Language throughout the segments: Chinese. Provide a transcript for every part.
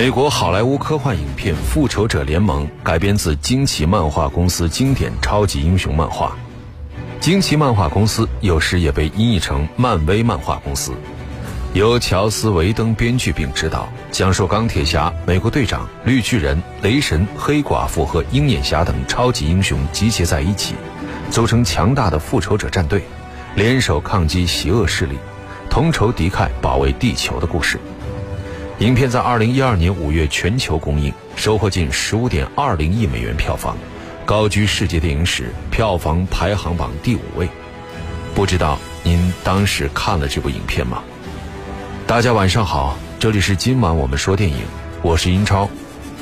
美国好莱坞科幻影片《复仇者联盟》改编自惊奇漫画公司经典超级英雄漫画。惊奇漫画公司有时也被音译成漫威漫画公司，由乔斯·维登编剧并执导，讲述钢铁侠、美国队长、绿巨人、雷神、黑寡妇和鹰眼侠等超级英雄集结在一起，组成强大的复仇者战队，联手抗击邪恶势力，同仇敌忾，保卫地球的故事。影片在二零一二年五月全球公映，收获近十五点二零亿美元票房，高居世界电影史票房排行榜第五位。不知道您当时看了这部影片吗？大家晚上好，这里是今晚我们说电影，我是英超。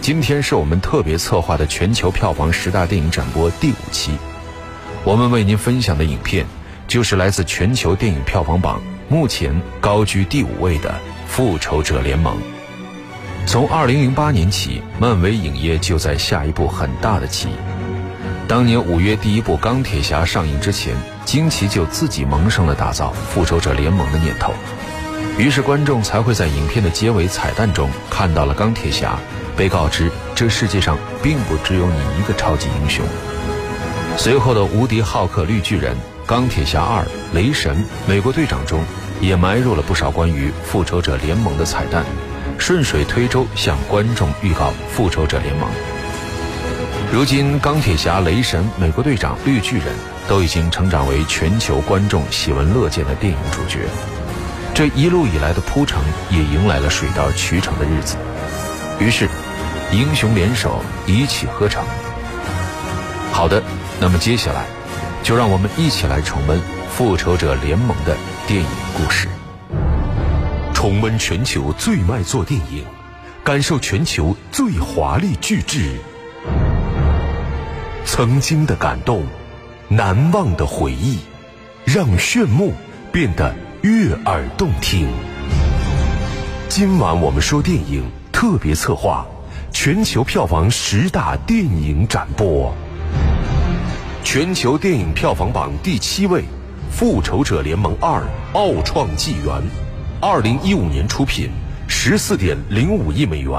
今天是我们特别策划的全球票房十大电影展播第五期，我们为您分享的影片就是来自全球电影票房榜目前高居第五位的。复仇者联盟。从二零零八年起，漫威影业就在下一部很大的棋。当年五月第一部钢铁侠上映之前，惊奇就自己萌生了打造复仇者联盟的念头，于是观众才会在影片的结尾彩蛋中看到了钢铁侠，被告知这世界上并不只有你一个超级英雄。随后的无敌浩克、绿巨人、钢铁侠二、雷神、美国队长中。也埋入了不少关于复仇者联盟的彩蛋，顺水推舟向观众预告复仇者联盟。如今，钢铁侠、雷神、美国队长、绿巨人都已经成长为全球观众喜闻乐见的电影主角，这一路以来的铺陈也迎来了水到渠成的日子。于是，英雄联手，一气呵成。好的，那么接下来，就让我们一起来重温复仇者联盟的。电影故事，重温全球最卖座电影，感受全球最华丽巨制，曾经的感动，难忘的回忆，让炫目变得悦耳动听。今晚我们说电影特别策划，全球票房十大电影展播，全球电影票房榜第七位。《复仇者联盟二：奥创纪元》，二零一五年出品，十四点零五亿美元。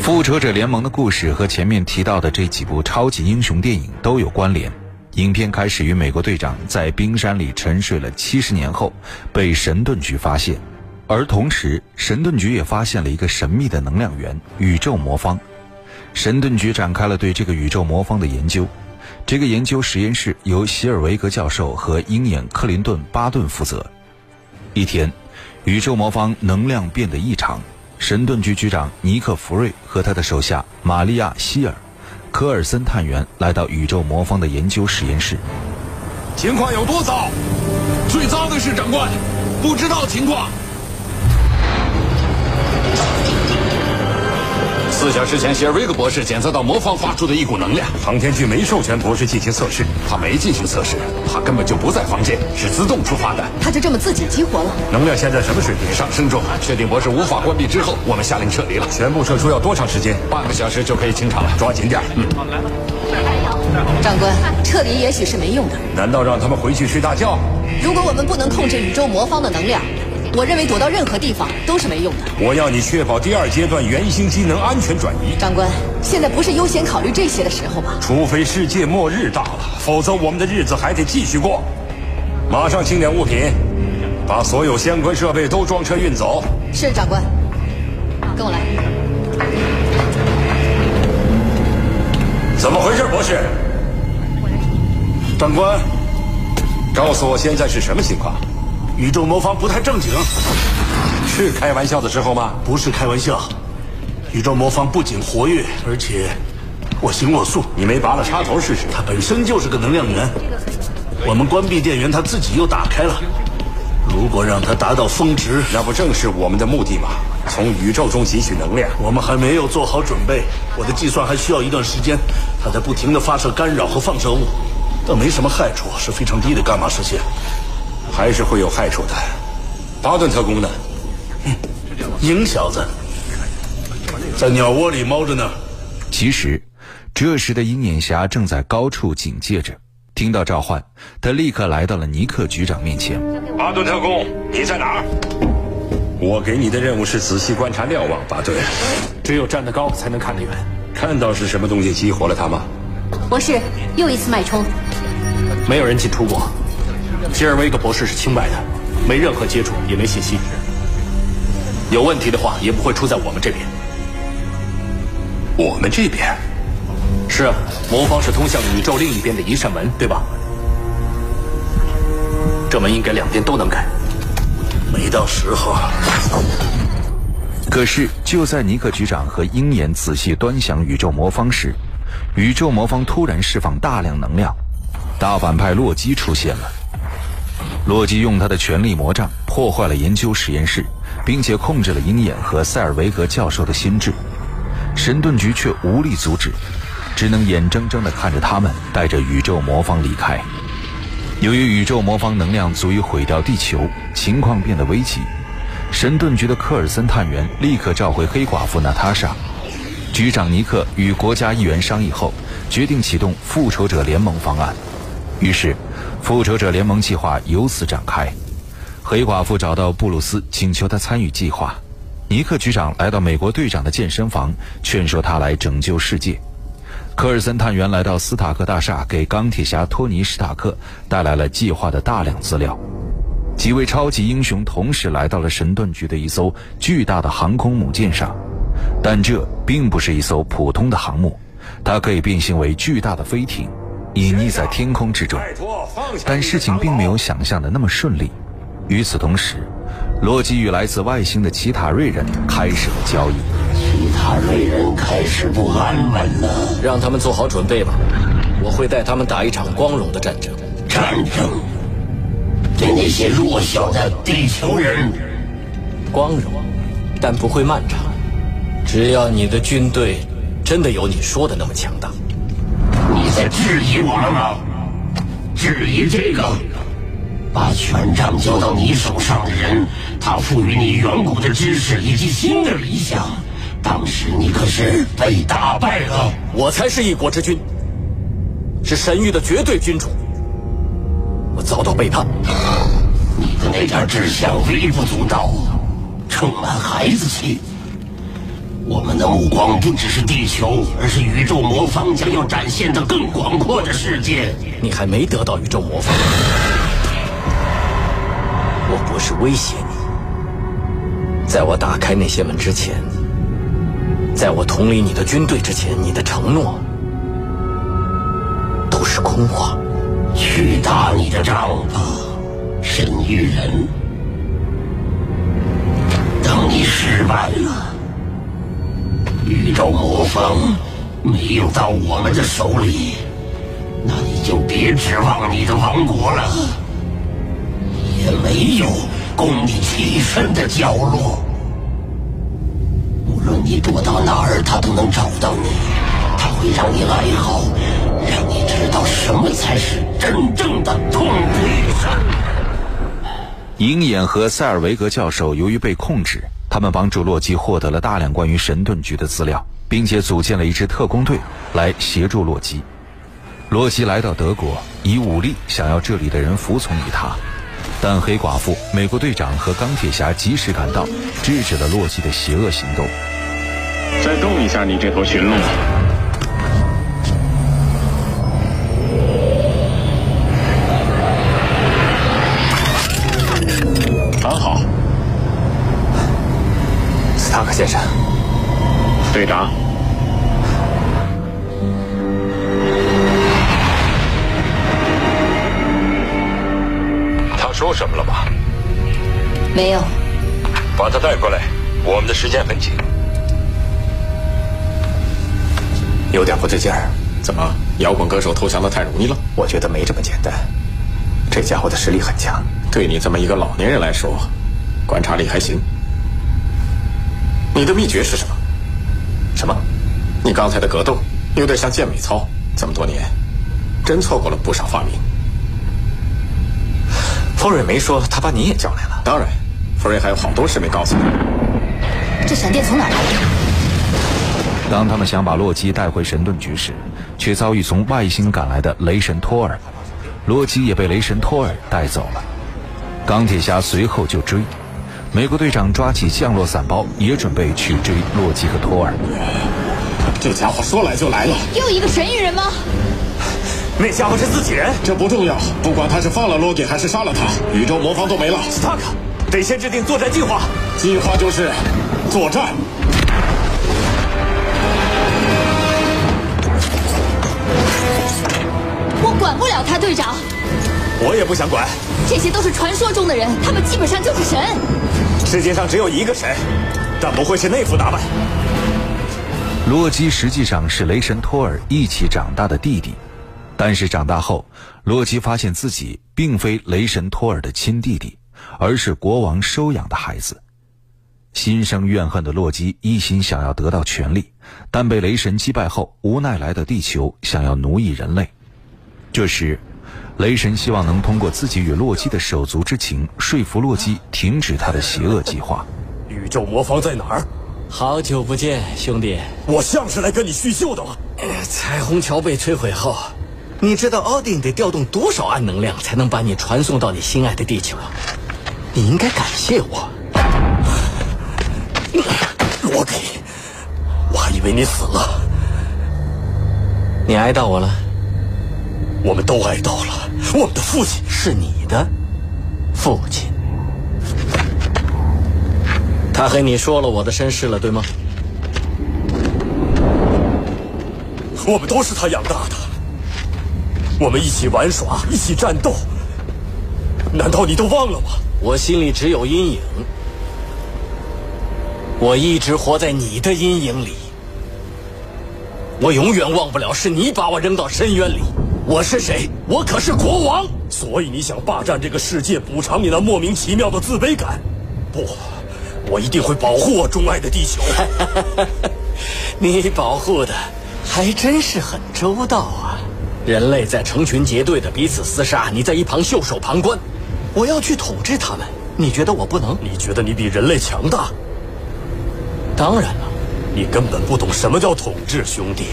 《复仇者联盟》的故事和前面提到的这几部超级英雄电影都有关联。影片开始于美国队长在冰山里沉睡了七十年后，被神盾局发现，而同时神盾局也发现了一个神秘的能量源——宇宙魔方。神盾局展开了对这个宇宙魔方的研究。这个研究实验室由席尔维格教授和鹰眼克林顿·巴顿负责。一天，宇宙魔方能量变得异常，神盾局局长尼克·弗瑞和他的手下玛利亚·希尔、科尔森探员来到宇宙魔方的研究实验室。情况有多糟？最糟的是长官，不知道情况。四小时前，希尔维格博士检测到魔方发出的一股能量。航天局没授权博士进行测试，他没进行测试，他根本就不在房间，是自动出发的。他就这么自己激活了？能量现在什么水平？上升中。确定博士无法关闭之后，我们下令撤离了。全部撤出要多长时间？半个小时就可以清场了，抓紧点。嗯。好来了长官，撤离也许是没用的。难道让他们回去睡大觉？如果我们不能控制宇宙魔方的能量？我认为躲到任何地方都是没用的。我要你确保第二阶段原型机能安全转移。长官，现在不是优先考虑这些的时候吧？除非世界末日到了，否则我们的日子还得继续过。马上清点物品，把所有相关设备都装车运走。是长官，跟我来。怎么回事，博士？长官，告诉我现在是什么情况？宇宙魔方不太正经，是开玩笑的时候吗？不是开玩笑，宇宙魔方不仅活跃，而且我行我素。你没拔了插头试试？它本身就是个能量源，我们关闭电源，它自己又打开了。如果让它达到峰值，那不正是我们的目的吗？从宇宙中汲取能量，我们还没有做好准备。我的计算还需要一段时间，它在不停的发射干扰和放射物，但没什么害处，是非常低的伽马射线。还是会有害处的。巴顿特工呢？鹰小子在鸟窝里猫着呢。其实，这时的鹰眼侠正在高处警戒着。听到召唤，他立刻来到了尼克局长面前。巴顿特工，你在哪儿？我给你的任务是仔细观察瞭望，巴顿。只有站得高才能看得远。看到是什么东西激活了他吗？博士，又一次脉冲。没有人进出过。吉尔维格博士是清白的，没任何接触，也没信息。有问题的话，也不会出在我们这边。我们这边？是啊，魔方是通向宇宙另一边的一扇门，对吧？这门应该两边都能开。没到时候。可是，就在尼克局长和鹰眼仔细端详宇宙魔方时，宇宙魔方突然释放大量能量，大反派洛基出现了。洛基用他的权力魔杖破坏了研究实验室，并且控制了鹰眼和塞尔维格教授的心智，神盾局却无力阻止，只能眼睁睁地看着他们带着宇宙魔方离开。由于宇宙魔方能量足以毁掉地球，情况变得危急。神盾局的科尔森探员立刻召回黑寡妇娜塔莎，局长尼克与国家议员商议后，决定启动复仇者联盟方案。于是，复仇者联盟计划由此展开。黑寡妇找到布鲁斯，请求他参与计划。尼克局长来到美国队长的健身房，劝说他来拯救世界。科尔森探员来到斯塔克大厦，给钢铁侠托尼·史塔克带来了计划的大量资料。几位超级英雄同时来到了神盾局的一艘巨大的航空母舰上，但这并不是一艘普通的航母，它可以变形为巨大的飞艇，隐匿在天空之中。但事情并没有想象的那么顺利。与此同时，洛基与来自外星的奇塔瑞人开始了交易。奇塔瑞人开始不安稳了，让他们做好准备吧，我会带他们打一场光荣的战争。战争。对那些弱小的地球人，光荣，但不会漫长。只要你的军队真的有你说的那么强大，你在质疑我们吗？质疑这个？把权杖交到你手上的人，他赋予你远古的知识以及新的理想。当时你可是被打败了。我才是一国之君，是神域的绝对君主。我遭到背叛，你的那点志向微不足道，充满孩子气。我们的目光不只是地球，而是宇宙魔方将要展现的更广阔的世界。你还没得到宇宙魔方，我不是威胁你，在我打开那些门之前，在我统领你的军队之前，你的承诺都是空话。去打你的仗吧，神域人！等你失败了，宇宙魔方没有到我们的手里，那你就别指望你的王国了，也没有供你栖身的角落。无论你躲到哪儿，他都能找到你，他会让你哀嚎。让你知道什么才是真正的痛苦与伤。鹰眼和塞尔维格教授由于被控制，他们帮助洛基获得了大量关于神盾局的资料，并且组建了一支特工队来协助洛基。洛基来到德国，以武力想要这里的人服从于他，但黑寡妇、美国队长和钢铁侠及时赶到，制止了洛基的邪恶行动。再动一下你这头驯鹿！先生，队长，他说什么了吗？没有。把他带过来，我们的时间很紧。有点不对劲儿，怎么摇滚歌手投降的太容易了？我觉得没这么简单，这家伙的实力很强。对你这么一个老年人来说，观察力还行。你的秘诀是什么？什么？你刚才的格斗有点像健美操。这么多年，真错过了不少发明。风瑞没说他把你也叫来了。当然，福瑞还有好多事没告诉你。这闪电从哪来的？当他们想把洛基带回神盾局时，却遭遇从外星赶来的雷神托尔，洛基也被雷神托尔带走了。钢铁侠随后就追，美国队长抓起降落伞包，也准备去追洛基和托尔。这家伙说来就来了，又一个神域人吗？那家伙是自己人，这不重要，不管他是放了洛基还是杀了他，宇宙魔方都没了。斯塔克，得先制定作战计划。计划就是作战。我管不了他，队长。我也不想管。这些都是传说中的人，他们基本上就是神。世界上只有一个神，但不会是那副打扮。洛基实际上是雷神托尔一起长大的弟弟，但是长大后，洛基发现自己并非雷神托尔的亲弟弟，而是国王收养的孩子。心生怨恨的洛基一心想要得到权力，但被雷神击败后，无奈来到地球，想要奴役人类。这时，雷神希望能通过自己与洛基的手足之情，说服洛基停止他的邪恶计划。宇宙魔方在哪儿？好久不见，兄弟！我像是来跟你叙旧的吗？彩虹桥被摧毁后，你知道奥丁得调动多少暗能量才能把你传送到你心爱的地球？你应该感谢我。罗基，我还以为你死了。你挨到我了。我们都爱到了。我们的父亲是你的父亲，他和你说了我的身世了，对吗？我们都是他养大的，我们一起玩耍，一起战斗。难道你都忘了吗？我心里只有阴影，我一直活在你的阴影里。我永远忘不了是你把我扔到深渊里。我是谁？我可是国王。所以你想霸占这个世界，补偿你那莫名其妙的自卑感？不，我一定会保护我钟爱的地球。你保护的还真是很周到啊！人类在成群结队的彼此厮杀，你在一旁袖手旁观。我要去统治他们，你觉得我不能？你觉得你比人类强大？当然了，你根本不懂什么叫统治，兄弟。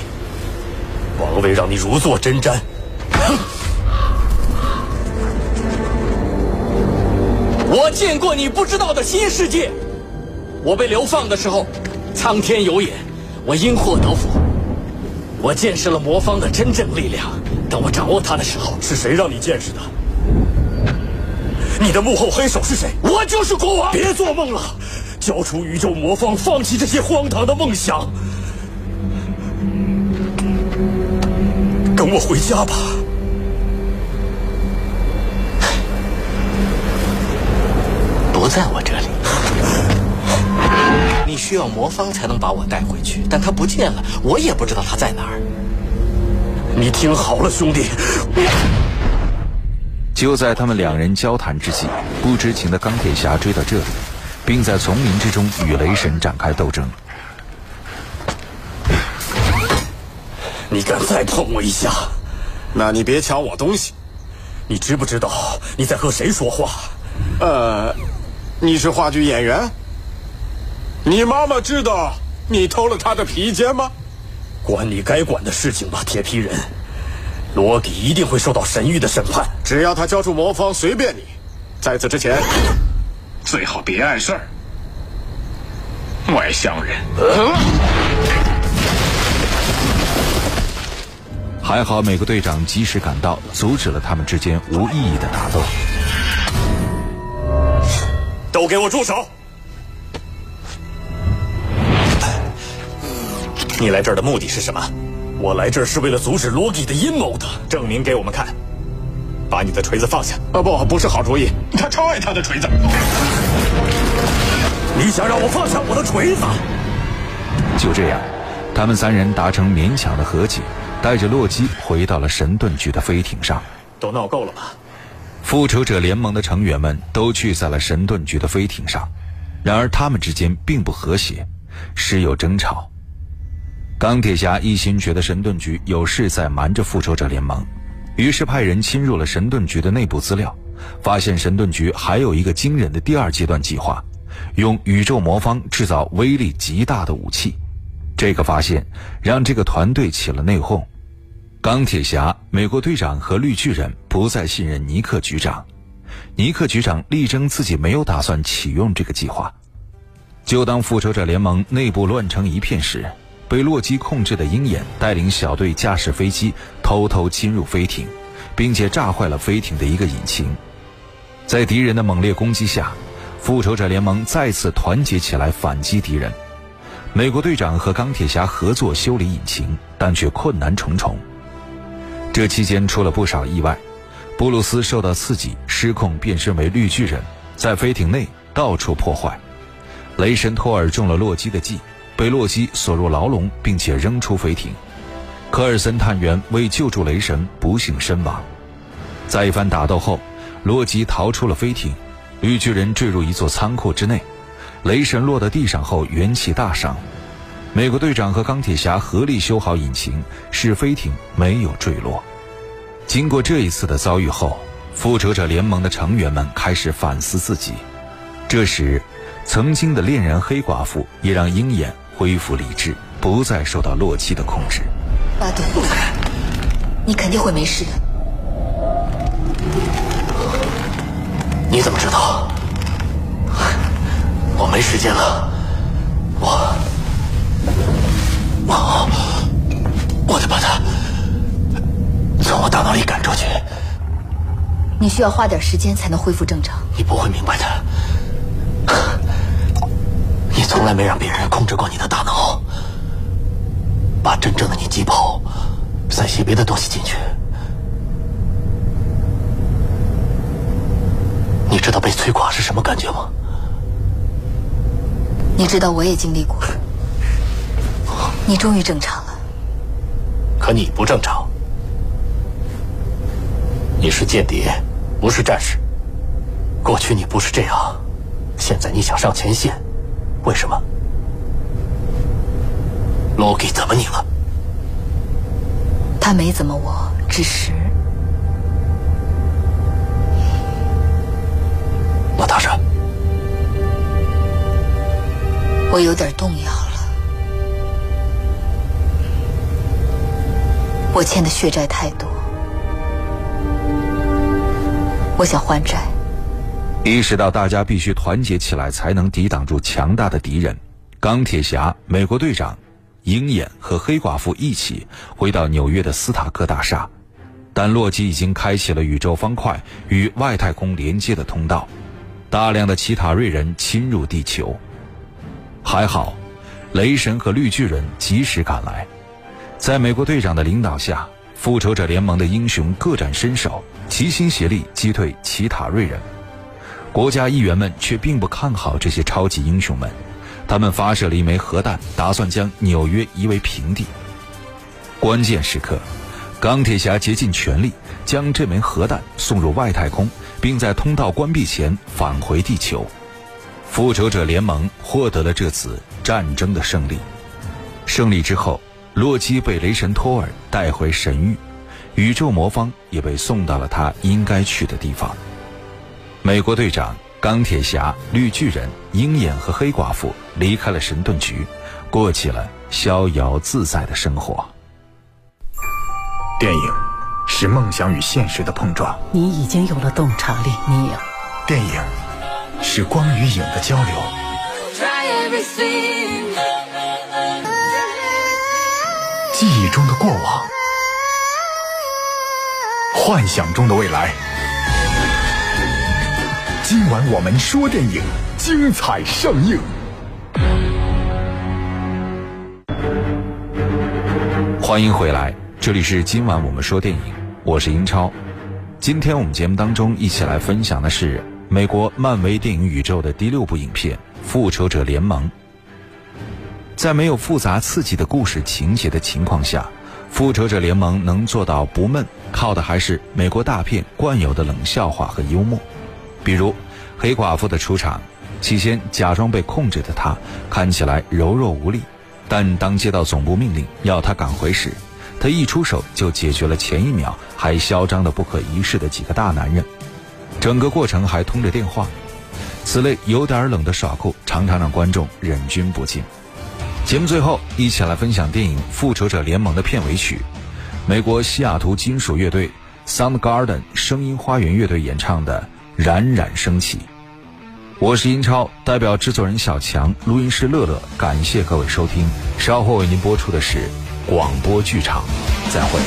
王位让你如坐针毡。我见过你不知道的新世界。我被流放的时候，苍天有眼，我因祸得福。我见识了魔方的真正力量。等我掌握它的时候，是谁让你见识的？你的幕后黑手是谁？我就是国王。别做梦了，交出宇宙魔方，放弃这些荒唐的梦想，跟我回家吧。需要魔方才能把我带回去，但他不见了，我也不知道他在哪儿。你听好了，兄弟。就在他们两人交谈之际，不知情的钢铁侠追到这里，并在丛林之中与雷神展开斗争。你敢再碰我一下，那你别抢我东西。你知不知道你在和谁说话？呃。你是话剧演员？你妈妈知道你偷了她的披肩吗？管你该管的事情吧，铁皮人。罗迪一定会受到神域的审判，只要他交出魔方，随便你。在此之前，最好别碍事儿。外乡人。还好，美国队长及时赶到，阻止了他们之间无意义的打斗。都给我住手！你来这儿的目的是什么？我来这儿是为了阻止罗吉的阴谋的，证明给我们看。把你的锤子放下！啊，不，不是好主意。他超爱他的锤子。你想让我放下我的锤子？就这样，他们三人达成勉强的和解，带着洛基回到了神盾局的飞艇上。都闹够了吧？复仇者联盟的成员们都聚在了神盾局的飞艇上，然而他们之间并不和谐，时有争吵。钢铁侠一心觉得神盾局有事在瞒着复仇者联盟，于是派人侵入了神盾局的内部资料，发现神盾局还有一个惊人的第二阶段计划，用宇宙魔方制造威力极大的武器。这个发现让这个团队起了内讧。钢铁侠、美国队长和绿巨人不再信任尼克局长，尼克局长力争自己没有打算启用这个计划。就当复仇者联盟内部乱成一片时，被洛基控制的鹰眼带领小队驾驶飞机偷偷侵入飞艇，并且炸坏了飞艇的一个引擎。在敌人的猛烈攻击下，复仇者联盟再次团结起来反击敌人。美国队长和钢铁侠合作修理引擎，但却困难重重。这期间出了不少意外，布鲁斯受到刺激，失控变身为绿巨人，在飞艇内到处破坏。雷神托尔中了洛基的计，被洛基锁入牢笼，并且扔出飞艇。科尔森探员为救助雷神，不幸身亡。在一番打斗后，洛基逃出了飞艇，绿巨人坠入一座仓库之内，雷神落到地上后元气大伤。美国队长和钢铁侠合力修好引擎，使飞艇没有坠落。经过这一次的遭遇后，复仇者联盟的成员们开始反思自己。这时，曾经的恋人黑寡妇也让鹰眼恢复理智，不再受到洛基的控制。巴顿，你肯定会没事的。你怎么知道？我没时间了，我我我得把他从我大脑里赶出去。你需要花点时间才能恢复正常。你不会明白的。你从来没让别人控制过你的大脑，把真正的你击跑，塞些别的东西进去。你知道被摧垮是什么感觉吗？你知道我也经历过。你终于正常了。可你不正常。你是间谍，不是战士。过去你不是这样，现在你想上前线，为什么？Loki 怎么你了？他没怎么我，只是……娜塔莎，我有点动摇了。我欠的血债太多，我想还债。意识到大家必须团结起来才能抵挡住强大的敌人，钢铁侠、美国队长、鹰眼和黑寡妇一起回到纽约的斯塔克大厦，但洛基已经开启了宇宙方块与外太空连接的通道，大量的奇塔瑞人侵入地球。还好，雷神和绿巨人及时赶来，在美国队长的领导下，复仇者联盟的英雄各展身手，齐心协力击退奇塔瑞人。国家议员们却并不看好这些超级英雄们，他们发射了一枚核弹，打算将纽约夷为平地。关键时刻，钢铁侠竭尽全力将这枚核弹送入外太空，并在通道关闭前返回地球。复仇者联盟获得了这次战争的胜利。胜利之后，洛基被雷神托尔带回神域，宇宙魔方也被送到了他应该去的地方。美国队长、钢铁侠、绿巨人、鹰眼和黑寡妇离开了神盾局，过起了逍遥自在的生活。电影是梦想与现实的碰撞。你已经有了洞察力，你有。电影是光与影的交流。记忆中的过往，幻想中的未来。今晚我们说电影，精彩上映。欢迎回来，这里是今晚我们说电影，我是英超。今天我们节目当中一起来分享的是美国漫威电影宇宙的第六部影片《复仇者联盟》。在没有复杂刺激的故事情节的情况下，《复仇者联盟》能做到不闷，靠的还是美国大片惯有的冷笑话和幽默。比如，黑寡妇的出场，起先假装被控制的她看起来柔弱无力，但当接到总部命令要她赶回时，她一出手就解决了前一秒还嚣张的不可一世的几个大男人，整个过程还通着电话。此类有点冷的耍酷，常常让观众忍俊不禁。节目最后，一起来分享电影《复仇者联盟》的片尾曲，美国西雅图金属乐队 Soundgarden 声音花园乐队演唱的。冉冉升起。我是英超，代表制作人小强，录音师乐乐，感谢各位收听。稍后为您播出的是广播剧场，再会。